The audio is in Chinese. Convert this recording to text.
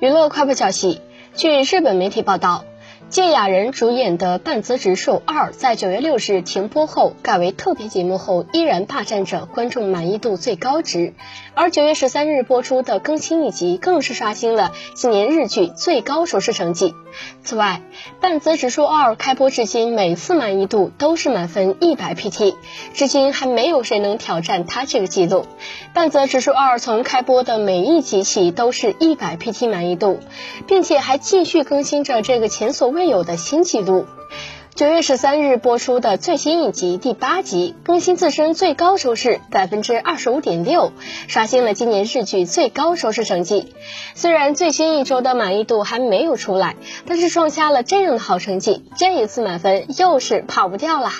娱乐快报消息，据日本媒体报道。芥雅人主演的《半泽直树二》在九月六日停播后，改为特别节目后，依然霸占着观众满意度最高值。而九月十三日播出的更新一集，更是刷新了今年日剧最高收视成绩。此外，《半泽直树二》开播至今，每次满意度都是满分一百 PT，至今还没有谁能挑战它这个记录。《半泽直树二》从开播的每一集起都是一百 PT 满意度，并且还继续更新着这个前所未。未有的新纪录。九月十三日播出的最新一集第八集更新自身最高收视百分之二十五点六，刷新了今年日剧最高收视成绩。虽然最新一周的满意度还没有出来，但是创下了这样的好成绩，这一次满分又是跑不掉啦。